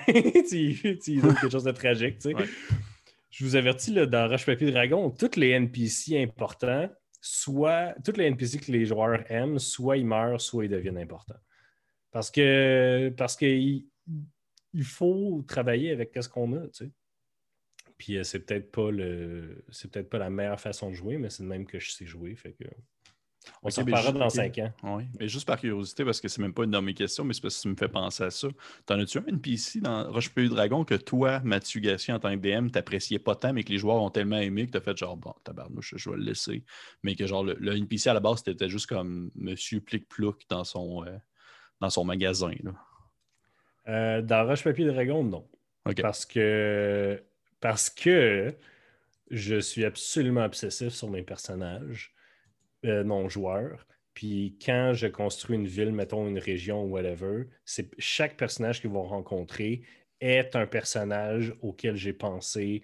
tu, lui donnes quelque chose de tragique. Tu sais. Je vous avertis, là, dans Rush Papier Dragon, tous les NPC importants, soit tous les NPC que les joueurs aiment, soit ils meurent, soit ils deviennent importants. Parce que parce que il, faut travailler avec ce qu'on a, tu sais. Puis euh, c'est peut-être pas le c'est peut-être pas la meilleure façon de jouer, mais c'est le même que je sais jouer. Fait que on s'en parlera dans cinq ans. Oui, mais juste par curiosité, parce que c'est même pas une de mes questions, mais c'est parce que tu me fais penser à ça. T'en as-tu un NPC dans Roche Pays Dragon que toi, Mathieu Gassier, en tant que DM, t'appréciais pas tant, mais que les joueurs ont tellement aimé que t'as fait genre, bon, tabarnouche, je vais le laisser. Mais que genre, le, NPC à la base, c'était juste comme Monsieur Plic-Plouc dans son, euh, dans son magasin. Là. Euh, dans Roche Papier Dragon, non. Parce que parce que je suis absolument obsessif sur mes personnages. Euh, non-joueur. Puis quand je construis une ville, mettons une région ou whatever, c'est chaque personnage qu'ils vont rencontrer est un personnage auquel j'ai pensé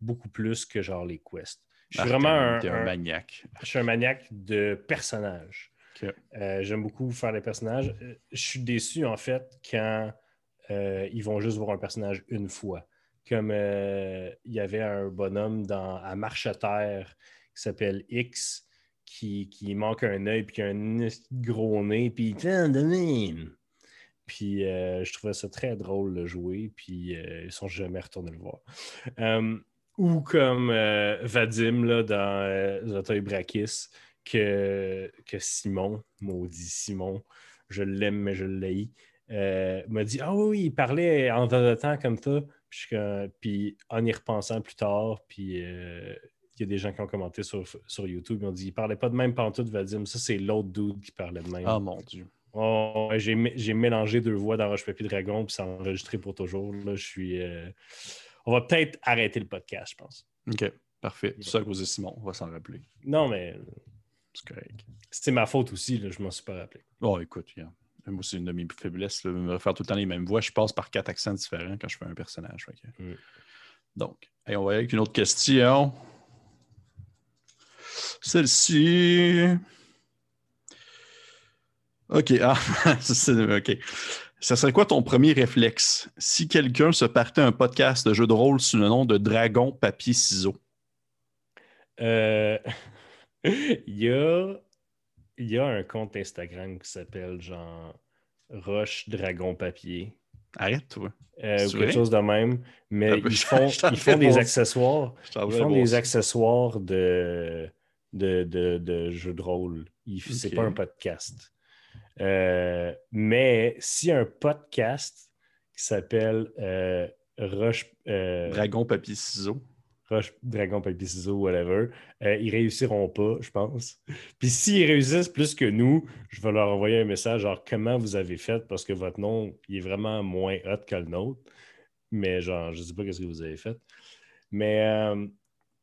beaucoup plus que genre les quests. Je suis vraiment un, maniaque. Je suis un maniaque de personnages. Euh, j'aime beaucoup faire des personnages. Euh, je suis déçu en fait quand ils vont juste voir un personnage une fois. Comme il y avait un bonhomme dans, à Marche à Terre qui s'appelle X qui, manque un œil, puis qui a un gros nez, puis de même. Puis euh, je trouvais ça très drôle de jouer, puis euh, ils sont jamais retournés le voir. Euh, ou comme Vadim là, dans Zotoy Brakis, que, que Simon, maudit Simon, je l'aime, mais je l'ai, m'a dit Ah oui, il parlait en de temps comme ça. Puis, en y repensant plus tard, puis il y a des gens qui ont commenté sur, sur YouTube. Ils ont dit il parlait pas de même pantoute, Vadim. Ça, c'est l'autre dude qui parlait de même. Ah mon Dieu. Oh, j'ai, mélangé deux voix dans Roche Papier Dragon, puis c'est enregistré pour toujours. Là, je suis. Euh, on va peut-être arrêter le podcast, je pense. OK, parfait. C'est ça que vous Simon, on va s'en rappeler. Non, mais. C'est correct. C'était ma faute aussi, là, je m'en suis pas rappelé. Oh, écoute, moi, c'est une de mes faiblesses. me faire tout le temps les mêmes voix. Je passe par quatre accents différents quand je fais un personnage. Mm. Donc, on va aller avec une autre question. Celle-ci. OK. Ah, OK. Ça serait quoi ton premier réflexe? Si quelqu'un se partait un podcast de jeu de rôle sous le nom de Dragon Papier Ciseaux? Euh, il, y a... il y a un compte Instagram qui s'appelle genre Roche Dragon Papier. Arrête, toi. Euh, ou quelque chose de même. Mais ils font, ils font des accessoires. Ils font des accessoires de de, de, de jeux de rôle. C'est pas un podcast. Euh, mais si un podcast qui s'appelle euh, Roche. euh, Dragon, papier, ciseaux. Roche, Dragon, Papier, Ciseaux, whatever, euh, ils réussiront pas, je pense. Puis s'ils réussissent plus que nous, je vais leur envoyer un message genre comment vous avez fait parce que votre nom il est vraiment moins hot que le nôtre. Mais genre, je sais pas qu'est-ce que vous avez fait. Mais euh,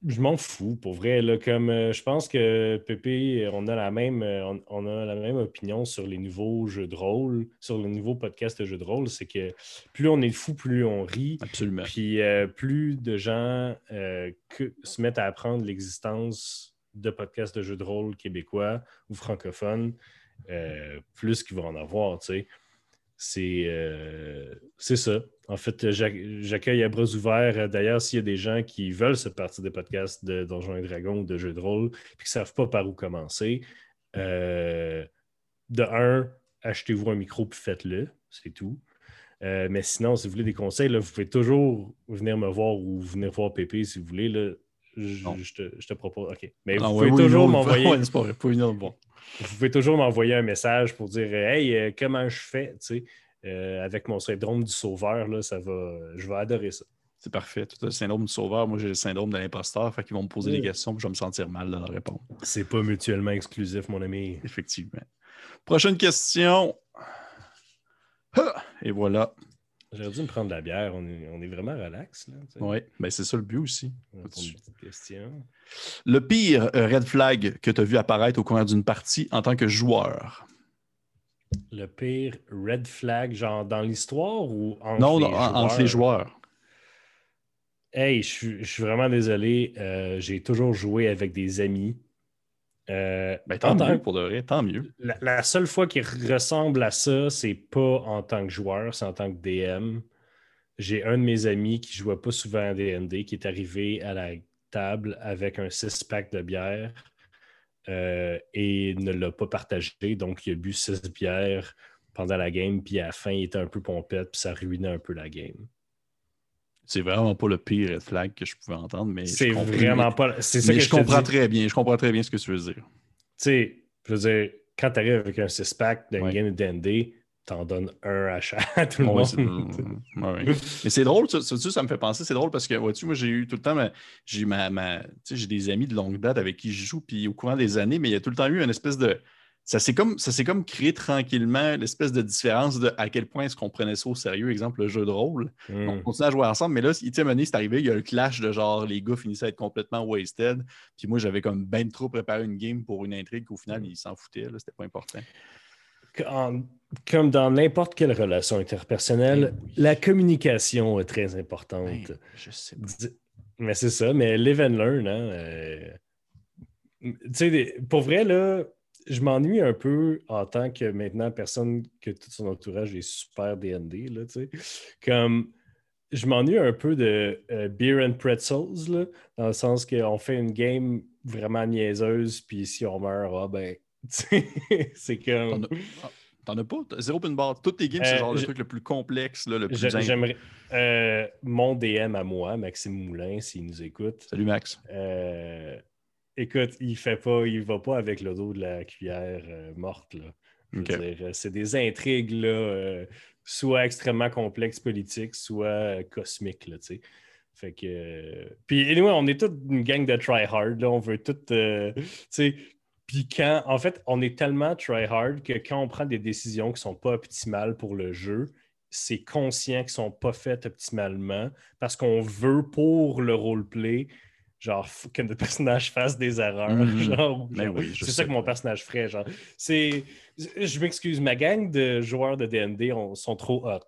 je m'en fous, pour vrai. Là, comme euh, je pense que Pépé, on a la même euh, on, on a la même opinion sur les nouveaux jeux de rôle, sur le nouveau podcast de jeux de rôle, c'est que plus on est fou, plus on rit. Absolument. Puis euh, plus de gens que- se mettent à apprendre l'existence de podcasts de jeux de rôle québécois ou francophones, plus qu'ils vont en avoir, tu sais. C'est euh, c'est ça. En fait, j'ac- j'accueille à bras ouverts. Euh, D'ailleurs, s'il y a des gens qui veulent se partir des podcasts de Donjons et Dragons ou de jeux de rôle, puis qui ne savent pas par où commencer, euh, de un, achetez-vous un micro puis faites-le, c'est tout. Mais sinon, si vous voulez des conseils, là, vous pouvez toujours venir me voir ou venir voir Pépé si vous voulez. Je, te, je te propose. OK. Mais vous pouvez oui, toujours m'envoyer. bon. Vous pouvez toujours m'envoyer un message pour dire Hey, euh, comment je fais? Tu sais, euh, avec mon syndrome du sauveur, là, ça va. Je vais adorer ça. C'est parfait. As le syndrome du sauveur. Moi, j'ai le syndrome de l'imposteur. Fait qu'ils vont me poser des Ouais. questions puis je vais me sentir mal de leur répondre. C'est pas mutuellement exclusif, mon ami. Effectivement. Prochaine question. Ah! Et voilà. J'aurais dû me prendre de la bière. On est, on est vraiment relax. Oui, ben, c'est ça le but aussi. Une petite question. Le pire euh, red flag que tu as vu apparaître au cours d'une partie en tant que joueur? Le pire red flag, genre dans l'histoire ou entre non, les non, en- entre les joueurs. Hey, je suis- je suis vraiment désolé. euh, J'ai toujours joué avec des amis. Euh, Ben, tant mieux pour de vrai, tant mieux. la, la seule fois qui ressemble à ça, c'est pas en tant que joueur, c'est en tant que DM. J'ai un de mes amis qui jouait pas souvent à DND qui est arrivé à la table avec un six-pack de bière euh, et ne l'a pas partagé. Donc, il a bu six bières pendant la game, puis à la fin, il était un peu pompette, puis ça ruinait un peu la game. C'est vraiment pas le pire red flag que je pouvais entendre, mais C'est vraiment pas. C'est ça Mais que je comprends très bien. Je comprends très bien ce que tu veux dire. Tu sais, je veux dire, quand tu arrives avec un six-pack d'une Ouais. game de D&D, t'en donnes un à, chaque, à tout le Ouais, monde. c'est- Ouais, ouais. Mais c'est drôle, ça, ça, ça me fait penser, c'est drôle parce que, vois-tu, moi, j'ai eu tout le temps, j'ai ma, ma- tu sais, j'ai des amis de longue date avec qui je joue, puis au courant des années, mais il y a tout le temps eu une espèce de, ça s'est comme, ça comme créé tranquillement, l'espèce de différence de à quel point est-ce qu'on prenait ça au sérieux, exemple, le jeu de rôle. Hmm. On continue à jouer ensemble, mais là, donné, c'est arrivé, il y a le clash de genre, les gars finissaient à être complètement wasted, puis moi, j'avais comme ben trop préparé une game pour une intrigue qu'au final, ils s'en foutaient, c'était pas important. Comme dans n'importe quelle relation interpersonnelle, Ben oui. la communication est très importante. Ben, je sais pas. Mais c'est ça, mais live and learn, hein, euh, Tu sais, pour vrai, là, je m'ennuie un peu en tant que maintenant personne que tout son entourage est super DND, là, tu sais. Comme, je m'ennuie un peu de euh, Beer and Pretzels, là, dans le sens qu'on fait une game vraiment niaiseuse, puis si on meurt, ah ben, c'est comme... ah, t'en as pas? T'as Zéro pin bar. Toutes tes games, c'est Euh, genre le truc le plus complexe, là, le plus. J'aimerais. euh, mon DM à moi, Maxime Moulin, s'il nous écoute. Salut Max. euh, écoute, il fait pas, il va pas avec le dos de la cuillère euh, morte. Euh, c'est des intrigues là, euh, soit extrêmement complexes politiques, soit cosmiques. Là, tu sais. fait que. euh, Puis, anyway, on est toute une gang de try-hard. là. On veut tout. Puis quand, en fait, on est tellement try-hard que quand on prend des décisions qui sont pas optimales pour le jeu, c'est conscient qu'ils sont pas faites optimalement parce qu'on veut pour le roleplay, genre que notre personnage fasse des erreurs. Mhm. genre, Ben genre, oui, je c'est ça que mon personnage ferait. Genre, c'est, je m'excuse, ma gang de joueurs de D&D on- sont trop hot.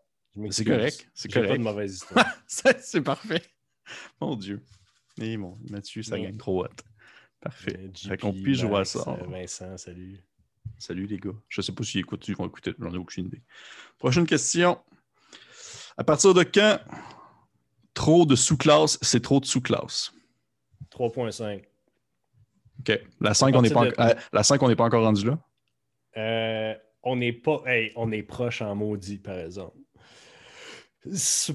C'est correct, c'est J'ai pas correct. de mauvaise histoire. c'est parfait. Mon Dieu. Et mon Mathieu, ça gagne trop hot. Parfait. Euh, Fait qu'on puisse jouer à ça. Vincent, salut. Salut les gars. Je sais pas s'ils écoutent, ils vont écouter. J'en ai aucune idée. Prochaine question. À partir de quand trop de sous-classes, c'est trop de sous-classes? 3.5. OK. La 5, on n'est pas, en- euh, la 5, on n'est pas encore rendu là? Euh, on n'est pas. hey, on est proche en maudit, par exemple.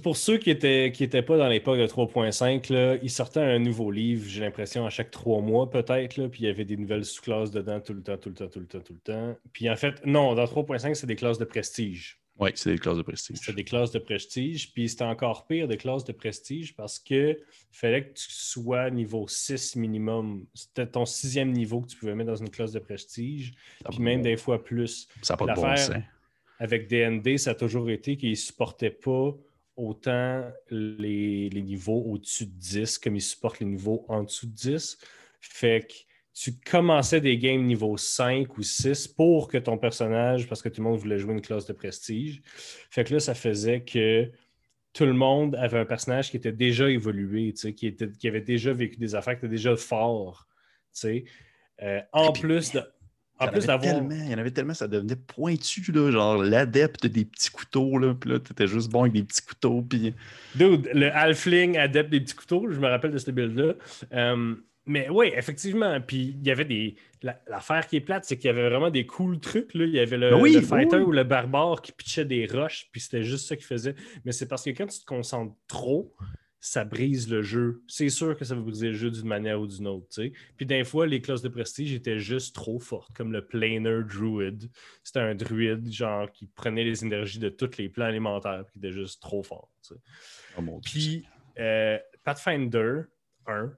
Pour ceux qui n'étaient qui étaient pas dans l'époque de 3.5, là, ils sortaient un nouveau livre, j'ai l'impression, à chaque trois mois, peut-être. Puis il y avait des nouvelles sous-classes dedans tout le temps, tout le temps, tout le temps, tout le temps. Puis en fait, non, dans 3.5, c'est des classes de prestige. Oui, c'est des classes de prestige. C'est des classes de prestige. Puis c'était encore pire des classes de prestige parce que fallait que tu sois niveau 6 minimum. C'était ton sixième niveau que tu pouvais mettre dans une classe de prestige. puis même des fois plus. Ça n'a pas de bon sens. Avec DND, ça a toujours été qu'ils ne supportaient pas autant les, les niveaux au-dessus de 10 comme ils supportent les niveaux en dessous de 10. Fait que tu commençais des games niveau 5 ou 6 pour que ton personnage, parce que tout le monde voulait jouer une classe de prestige. Fait que là, ça faisait que tout le monde avait un personnage qui était déjà évolué, qui, était, qui avait déjà vécu des affaires, qui était déjà fort. Euh, en plus de. En plus d'avoir. Il y en avait tellement, ça devenait pointu, là, genre l'adepte des petits couteaux, là, puis là, t'étais juste bon avec des petits couteaux, puis... Dude, le halfling adepte des petits couteaux, je me rappelle de ce build-là. Euh, mais oui, effectivement. Puis il y avait des. L'affaire qui est plate, c'est qu'il y avait vraiment des cool trucs. Là. Il y avait le, ben fighter ou le barbare qui pitchait des roches, puis c'était juste ça qu'il faisait. Mais c'est parce que quand tu te concentres trop, ça brise le jeu. C'est sûr que ça va briser le jeu d'une manière ou d'une autre. Puis des fois, les classes de prestige étaient juste trop fortes, comme le Planer Druid. C'était un druide, genre, qui prenait les énergies de tous les plans alimentaires, puis qui était juste trop fort. Oh, puis euh, Pathfinder 1,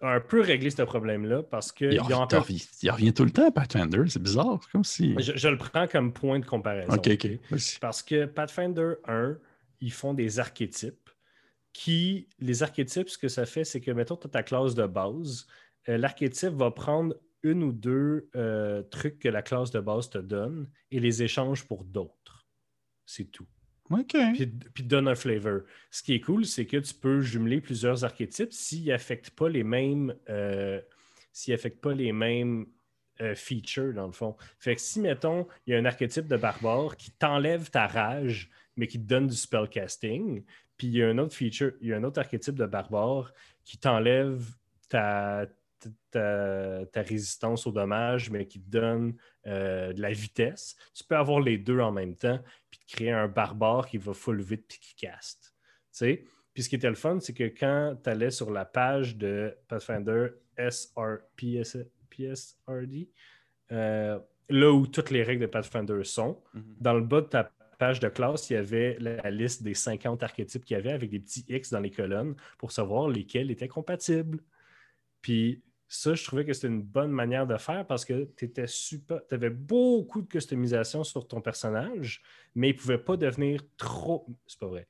un peu réglé ce problème-là parce que. Il, revient, tout le temps, Pathfinder. C'est bizarre. comme si. Je, le prends comme point de comparaison. OK, OK. Parce que Pathfinder 1, ils font des archétypes qui. Les archétypes, ce que ça fait, c'est que, mettons, tu as ta classe de base. Euh, l'archétype va prendre une ou deux euh, trucs que la classe de base te donne et les échange pour d'autres. C'est tout. Puis, puis donne un flavor. Ce qui est cool, c'est que tu peux jumeler plusieurs archétypes s'ils n'affectent pas les mêmes, euh, pas les mêmes euh, features, dans le fond. Fait que si, mettons, il y a un archétype de barbare qui t'enlève ta rage, mais qui te donne du spellcasting, puis il y a un autre feature, il y a un autre archétype de barbare qui t'enlève ta, ta, résistance au dommage, mais qui te donne euh, de la vitesse. Tu peux avoir les deux en même temps, créer un barbare qui va full vite puis qui caste. Puis ce qui était le fun, c'est que quand tu allais sur la page de Pathfinder SR, PSRD, euh, là où toutes les règles de Pathfinder sont, mm-hmm. dans le bas de ta page de classe, il y avait la liste des 50 archétypes qu'il y avait avec des petits X dans les colonnes pour savoir lesquels étaient compatibles. Puis ça, je trouvais que c'était une bonne manière de faire parce que tu étais super. Tu avais beaucoup de customisation sur ton personnage, mais il ne pouvait pas devenir trop. C'est pas vrai.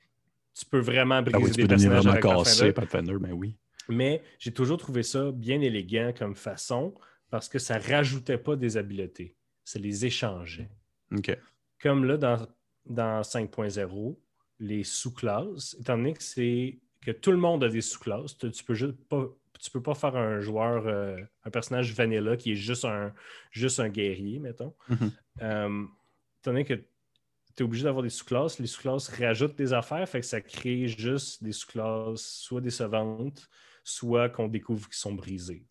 Tu peux vraiment briser ah oui, tu des peux personnages vraiment casser Pathfinder, mais oui. Mais j'ai toujours trouvé ça bien élégant comme façon parce que ça rajoutait pas des habiletés. Ça les échangeait. OK. Comme là, dans, dans 5.0, les sous-classes, étant donné que c'est que tout le monde a des sous-classes, tu peux juste pas tu peux pas faire un joueur, euh, un personnage vanilla qui est juste un, juste un guerrier, mettons. Mm que tu es obligé d'avoir des sous-classes, les sous-classes rajoutent des affaires, fait que ça crée juste des sous-classes soit décevantes, soit qu'on découvre qu'ils sont brisées.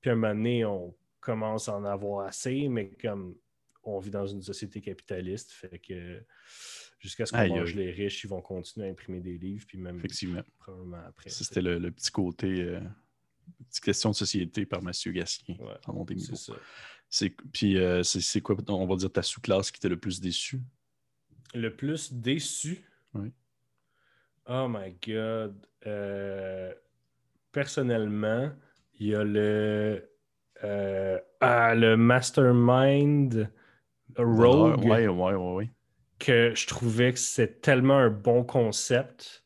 Puis à un moment donné, on commence à en avoir assez, mais comme on vit dans une société capitaliste, fait que jusqu'à ce qu'on mange les riches, ils vont continuer à imprimer des livres, puis même Effectivement. probablement après. C'était le, petit côté euh, petite question de société par Mathieu Gassien dans des niveaux. Puis euh, c'est quoi, on va dire, ta sous-classe qui t'a le plus déçu? Le plus déçu? Oui. Oh my God. Euh, personnellement, il y a le, euh, ah, le Mastermind Rogue. Ouais, ouais, ouais, Que je trouvais que c'est tellement un bon concept,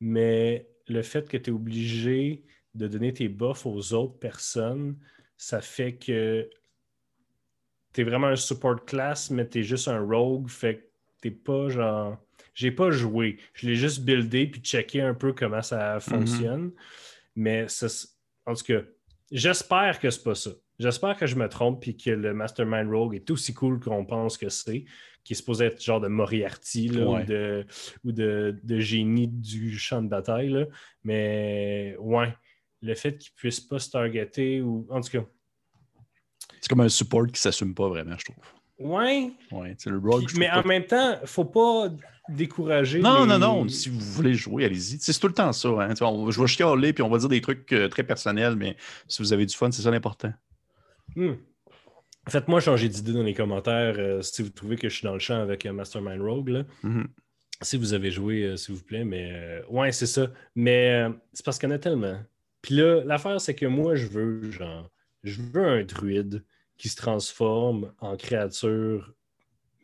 mais le fait que tu es obligé de donner tes buffs aux autres personnes, ça fait que tu es vraiment un support class, mais tu es juste un rogue, fait que t'es pas genre. J'ai pas joué. Je l'ai juste buildé puis checké un peu comment ça fonctionne. Mais en tout cas, j'espère que c'est pas ça. J'espère que je me trompe puis que le Mastermind Rogue est aussi cool qu'on pense que c'est, qui est supposé être genre de Moriarty ou, de, ou de, de, génie du champ de bataille. Mais ouais, le fait qu'il puisse pas se targeter ou. En tout cas. C'est comme un support qui s'assume pas vraiment, je trouve. Ouais. Ouais, c'est le rogue. mais en même temps, faut pas décourager. Non, non, non. Si vous voulez jouer, allez-y. C'est tout le temps ça. Hein. je vais chialer puis on va dire des trucs euh, très personnels, mais si vous avez du fun, c'est ça l'important. Hmm. Faites-moi changer d'idée dans les commentaires euh, si vous trouvez que je suis dans le champ avec Mastermind Rogue. Mhm. Si vous avez joué, s'il vous plaît. Mais ouais, c'est ça. Mais c'est parce qu'il y en a tellement. Puis là, l'affaire, c'est que moi, je veux, genre, je veux un druide qui se transforme en créature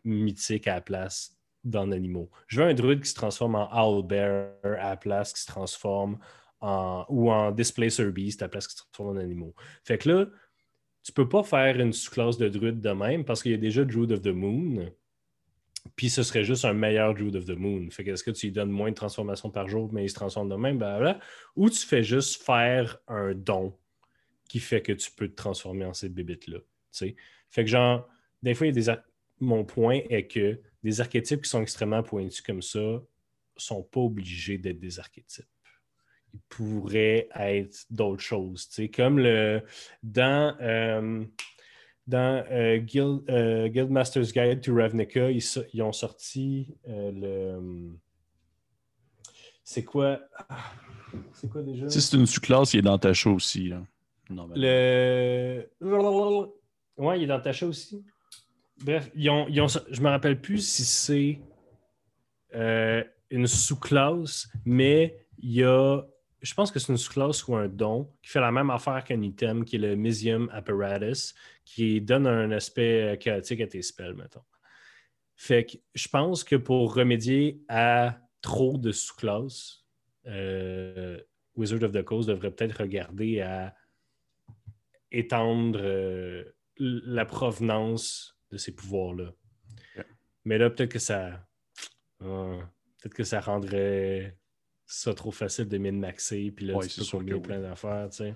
mythique à la place d'un animaux. Je veux un druide qui se transforme en owlbear à la place, qui se transforme en ou en displacer beast à la place qui se transforme en animaux. Fait que là, tu peux pas faire une sous-classe de druide de même parce qu'il y a déjà Druid of the Moon. Puis ce serait juste un meilleur Druid of the Moon. Fait que est-ce que tu lui donnes moins de transformations par jour, mais il se transforme de même, blablabla, ou tu fais juste faire un don qui fait que tu peux te transformer en cette bébite-là. Fait que genre, des fois, mon point est que des archétypes qui sont extrêmement pointus comme ça sont pas obligés d'être des archétypes. Ils pourraient être d'autres choses. Comme le dans, euh, dans euh, Guild, euh, Guildmaster's Guide to Ravnica, ils, ont sorti le. C'est quoi? Ah, c'est quoi déjà? Si c'est une sous-classe, il est dans ta show aussi. Le. Ouais, il est dans ta show aussi. Bref, ils ont, je me rappelle plus si c'est euh, une sous-classe, mais il y a. Je pense que c'est une sous-classe ou un don qui fait la même affaire qu'un item, qui est le Museum Apparatus, qui donne un aspect chaotique à tes spells, mettons. Fait que je pense que pour remédier à trop de sous-classes, euh, Wizard of the Coast devrait peut-être regarder à étendre euh, la provenance de ces pouvoirs-là. Mais là, peut-être que ça. Euh, peut-être que ça rendrait ça trop facile de min-maxer, puis là, tu peux plein d'affaires, tu sais.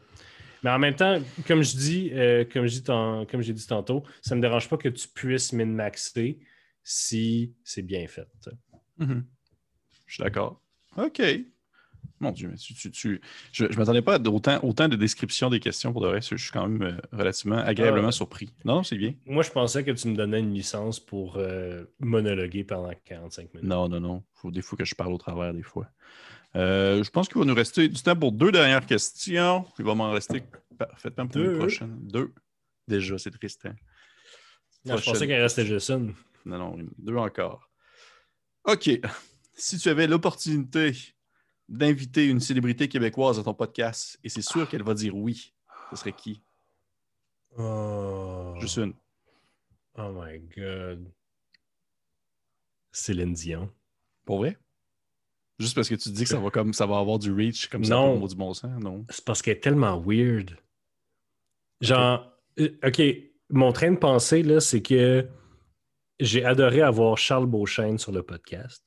Mais en même temps, comme je dis, euh, comme j'ai dit tantôt, ça ne me dérange pas que tu puisses min-maxer si c'est bien fait. Mm-hmm. Je suis d'accord. OK. Mon Dieu, mais tu, je ne m'attendais pas à autant, autant de descriptions des questions pour de reste. Je suis quand même euh, relativement agréablement ah. surpris. Non, c'est bien. Moi, je pensais que tu me donnais une licence pour euh, monologuer pendant 45 minutes. Non, non, non. Il faut des fois que je parle au travers des fois. Euh, je pense qu'il va nous rester du temps pour deux dernières questions. Il va m'en rester parfaitement pour deux. prochaine. Deux. Déjà, c'est triste. Hein? je pensais qu'il restait juste une. Non, non, deux encore. OK. Si tu avais l'opportunité d'inviter une célébrité québécoise à ton podcast et c'est sûr qu'elle va dire oui, ce serait qui? Oh. Juste une. Oh my God. Céline Dion. Pour vrai? Juste parce que tu dis que ça va comme ça va avoir du reach comme ça pour du bon sens, non? C'est parce qu'elle est tellement weird. Genre, euh, OK, mon train de pensée, là, c'est que j'ai adoré avoir Charles Beauchesne sur le podcast.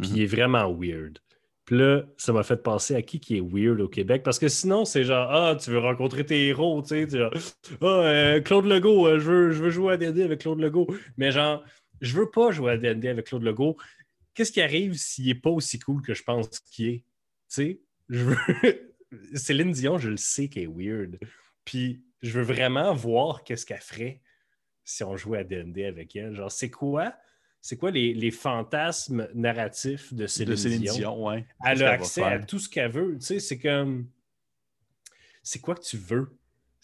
Puis il est vraiment weird. Puis là, ça m'a fait penser à qui qui est weird au Québec. Parce que sinon, c'est genre, ah, tu veux rencontrer tes héros, tu sais. Genre, ah, euh, Claude Legault, euh, je, veux, je veux jouer à D&D avec Claude Legault. Mais genre, je veux pas jouer à D&D avec Claude Legault. Qu'est-ce qui arrive s'il est pas aussi cool que je pense qu'il est? Tu sais, je veux... Céline Dion, je le sais qu'elle est weird. Puis je veux vraiment voir qu'est-ce qu'elle ferait si on jouait à D&D avec elle. Genre, c'est quoi c'est quoi les, fantasmes narratifs de Céline, Dion? ouais. Elle a accès à tout ce qu'elle veut. Tu sais, c'est comme. C'est quoi que tu veux?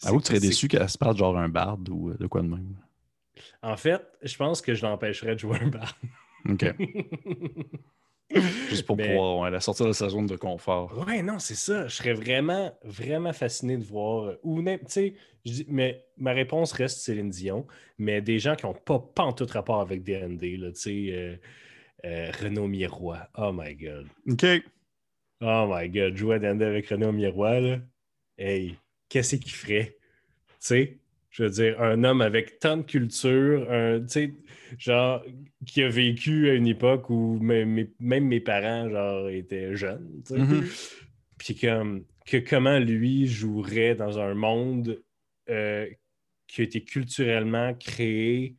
Avoue que tu serais déçu qu'elle se parle genre un barde ou de quoi de même? En fait, je pense que je l'empêcherais de jouer un barde. OK. Juste pour pouvoir la sortir de sa zone de confort. Ouais, non, c'est ça. Je serais vraiment, vraiment fasciné de voir. Euh, ou même, tu sais, mais ma réponse reste Céline Dion, mais des gens qui n'ont pas, pas en tout rapport avec DND, tu sais, euh, euh, Renaud Miroir. Oh my God. OK. Oh my God. Jouer à DND avec Renaud Miroir, là. Hey, qu'est-ce qu'il ferait? Tu sais, je veux dire, un homme avec tant de culture, un, genre, qui a vécu à une époque où même mes, parents, genre, étaient jeunes, mm-hmm. Puis comme, que comment lui jouerait dans un monde euh, qui a été culturellement créé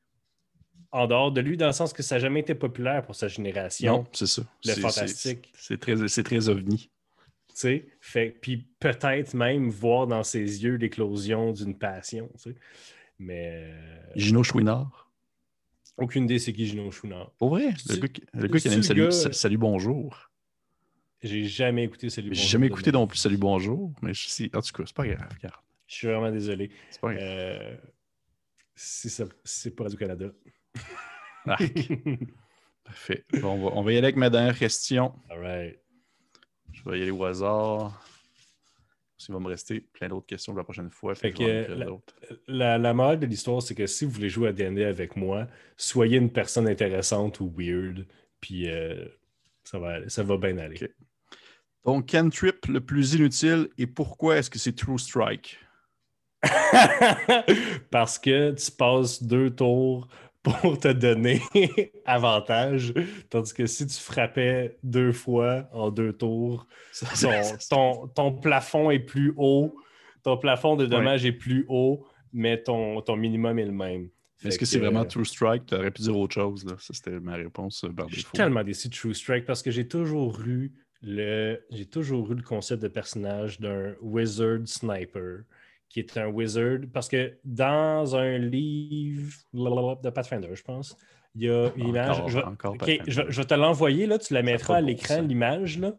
en dehors de lui, dans le sens que ça n'a jamais été populaire pour sa génération. Non, c'est ça. Le fantastique. C'est très, très ovni. Fait, puis peut-être même voir dans ses yeux l'éclosion d'une passion. Mais. Euh, Gino Chouinard. Aucune idée c'est qui Gino Chouinard. Pour vrai? Le gars, qui a salut, salut, Bonjour. J'ai jamais écouté Salut Bonjour. J'ai jamais écouté non plus Salut Bonjour, mais je, en tout cas, c'est pas grave. Je suis vraiment désolé. C'est pas grave. Euh, c'est pas du Canada. Parfait. on, va, y aller avec ma dernière question. All right. Je vais y aller au hasard. Il va me rester plein d'autres questions la prochaine fois. Fait que la, la, morale de l'histoire, c'est que si vous voulez jouer à D&D avec moi, soyez une personne intéressante ou weird, puis euh, ça, va, ça va bien aller. Donc, cantrip le plus inutile et pourquoi est-ce que c'est True Strike? Parce que tu passes deux tours pour te donner avantage. Tandis que si tu frappais deux fois en deux tours, ton, plafond est plus haut, ton plafond de dommage est plus haut, mais ton, ton minimum est le même. Est-ce que, c'est vraiment True Strike? Tu aurais pu dire autre chose. Là. Ça, c'était ma réponse euh, Je suis tellement déçu de True Strike parce que j'ai toujours eu le j'ai toujours eu le concept de personnage d'un wizard sniper qui est un wizard, parce que dans un livre de Pathfinder, je pense, il y a une image. je, vais te l'envoyer, là, tu la mettras à l'écran, l'image. là.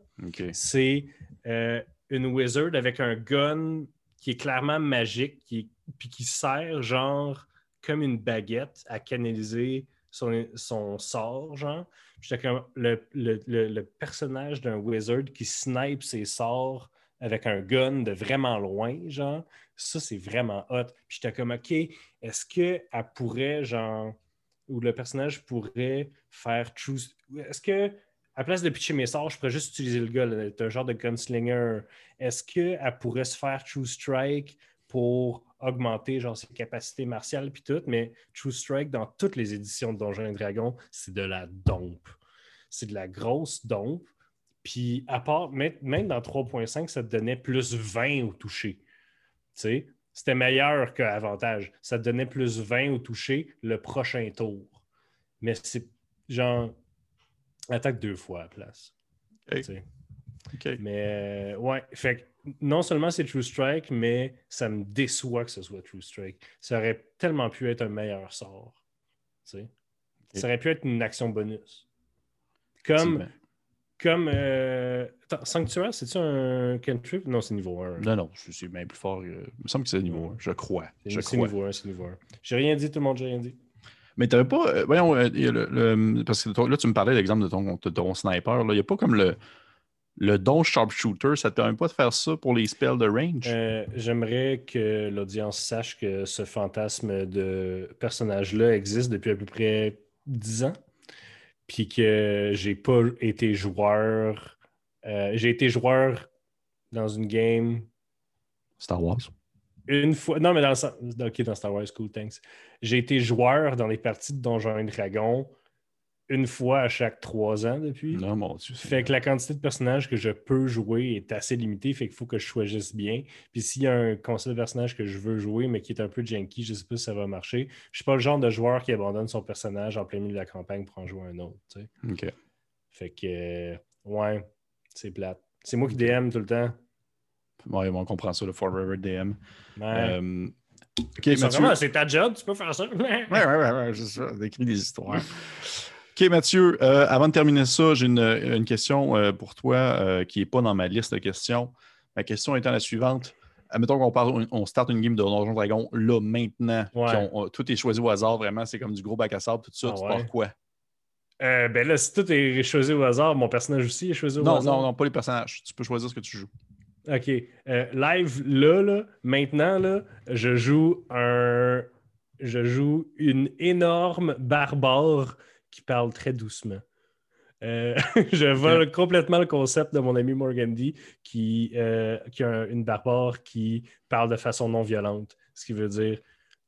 C'est euh, une wizard avec un gun qui est clairement magique, qui, puis qui sert genre comme une baguette à canaliser son, son sort, genre. le, le, le, personnage d'un wizard qui snipe ses sorts avec un gun de vraiment loin, genre, ça, c'est vraiment hot. Puis j'étais comme, OK, est-ce qu'elle pourrait, genre, ou le personnage pourrait faire choose. Est-ce que, à place de pitcher mes sorts, je pourrais juste utiliser le gars, être un genre de gunslinger. Est-ce qu'elle pourrait se faire True Strike pour augmenter genre ses capacités martiales puis tout, mais True Strike dans toutes les éditions de Donjons et Dragons, c'est de la dompe. C'est de la grosse dompe. Puis à part, même dans 3.5, ça te donnait plus 20 au toucher. C'était meilleur qu'avantage. Ça te donnait plus 20 au toucher le prochain tour. Mais c'est genre attaque deux fois à la place. Mais ouais, fait non seulement c'est True Strike, mais ça me déçoit que ce soit True Strike. Ça aurait tellement pu être un meilleur sort. Ça aurait pu être une action bonus. Comme, comme euh... Sanctuaire, c'est-tu un cantrip? Non, c'est niveau 1. Non, non, c'est même plus fort. Il me semble que c'est niveau 1, je crois. C'est niveau 1, c'est niveau 1. J'ai rien dit, tout le monde, j'ai rien dit. Mais tu n'avais pas. Euh, voyons, euh, le, parce que là, tu me parlais de l'exemple de ton, de ton sniper. Il n'y a pas comme le, le don sharpshooter. Ça ne te permet pas de faire ça pour les spells de range? Euh, j'aimerais que l'audience sache que ce fantasme de personnage-là existe depuis à peu près 10 ans puis que j'ai pas été joueur. Euh, j'ai été joueur dans une game. Star Wars. Une fois. Non, mais dans, Ok, dans Star Wars, cool, thanks. J'ai été joueur dans les parties de Donjons et Dragons une fois à chaque trois ans depuis. Non, mon Dieu. Fait que la quantité de personnages que je peux jouer est assez limitée, fait qu'il faut que je choisisse bien. Puis s'il y a un concept de personnage que je veux jouer, mais qui est un peu janky, je sais pas si ça va marcher. Je suis pas le genre de joueur qui abandonne son personnage en plein milieu de la campagne pour en jouer un autre. Tu sais. OK. Fait que, euh, ouais, c'est plate. C'est moi qui DM tout le temps. Ouais, on comprend ça, le Forever DM. Ouais. Euh, c'est ta job, tu peux faire ça. ouais, ouais, ouais, ouais, c'est ça, d'écrire des histoires. OK, Mathieu, euh, avant de terminer ça, j'ai une, question euh, pour toi euh, qui n'est pas dans ma liste de questions. Ma question étant la suivante. Admettons qu'on parle, on start une game de Donjon Dragon là, maintenant. tout est choisi au hasard, vraiment. C'est comme du gros bac à sable, tout ça. Ah tu pars quoi? ben là, si tout est choisi au hasard, mon personnage aussi est choisi au hasard? Non, non, non, pas les personnages. Tu peux choisir ce que tu joues. OK. live, là, là, maintenant, là, je joue un. Je joue une énorme barbare qui parle très doucement. Euh, je vole complètement le concept de mon ami Morgandy qui, euh, qui a une barbare qui parle de façon non violente. Ce qui veut dire,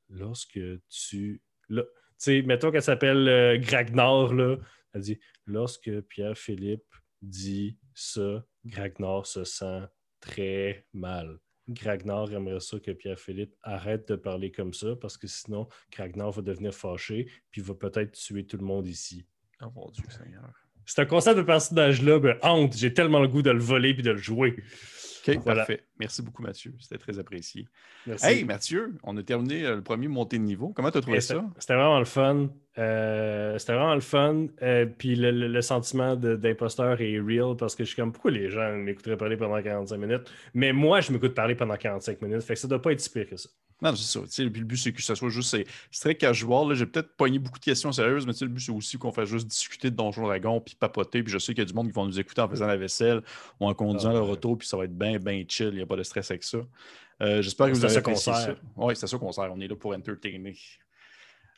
lorsque tu. Tu sais, mettons qu'elle s'appelle euh, Gragnar, là, elle dit Lorsque Pierre-Philippe dit ça, Gragnar se sent très mal. Gragnar aimerait ça que Pierre-Philippe arrête de parler comme ça parce que sinon, Gragnar va devenir fâché puis va peut-être tuer tout le monde ici. Oh mon Dieu Seigneur. C'est un concept de personnage-là, ben, honte, j'ai tellement le goût de le voler puis de le jouer. OK, parfait. Merci beaucoup, Mathieu. C'était très apprécié. Merci. Hey, Mathieu, on a terminé euh, le premier montée de niveau. Comment tu as trouvé ça? C'était vraiment le fun. Euh, c'était vraiment le fun. Euh, puis le, sentiment d'imposteur est real parce que je suis comme, pourquoi les gens m'écouteraient parler pendant 45 minutes? Mais moi, je m'écoute parler pendant 45 minutes. Fait que ça doit pas être si pire que ça. Non, c'est ça. le but, c'est que ça soit juste. C'est très casual. J'ai peut-être pogné beaucoup de questions sérieuses, mais le but, c'est aussi qu'on fasse juste discuter de Donjon Dragon, puis papoter. Puis je sais qu'il y a du monde qui vont nous écouter en faisant la vaisselle ou en conduisant ah, leur auto, puis ça va être bien, bien chill. Il n'y a pas de stress avec ça. Euh, j'espère que vous avez ça. Oui, c'est ça qu'on sert. On est là pour entertainer.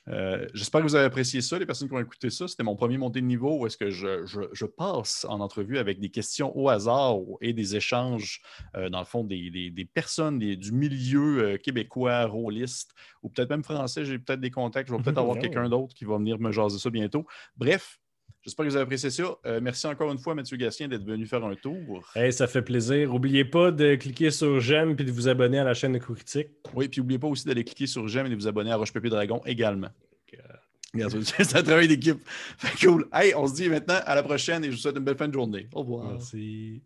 Euh, j'espère que vous avez apprécié ça, les personnes qui ont écouté ça. C'était mon premier montée de niveau où est-ce que je, passe en entrevue avec des questions au hasard et des échanges, euh, dans le fond, des, personnes du milieu euh, québécois, rôliste, ou peut-être même français. J'ai peut-être des contacts. Je vais peut-être avoir quelqu'un d'autre qui va venir me jaser ça bientôt. Bref, J'espère que vous avez apprécié ça. merci encore une fois, Mathieu Gatien, d'être venu faire un tour. ça fait plaisir. N'oubliez pas de cliquer sur j'aime et de vous abonner à la chaîne de Critique. Oui, puis n'oubliez pas aussi d'aller cliquer sur j'aime et de vous abonner à Roche Pépé Dragon également. c'est un travail d'équipe. Cool. Hey, on se dit maintenant à la prochaine et je vous souhaite une belle fin de journée. Au revoir. Merci.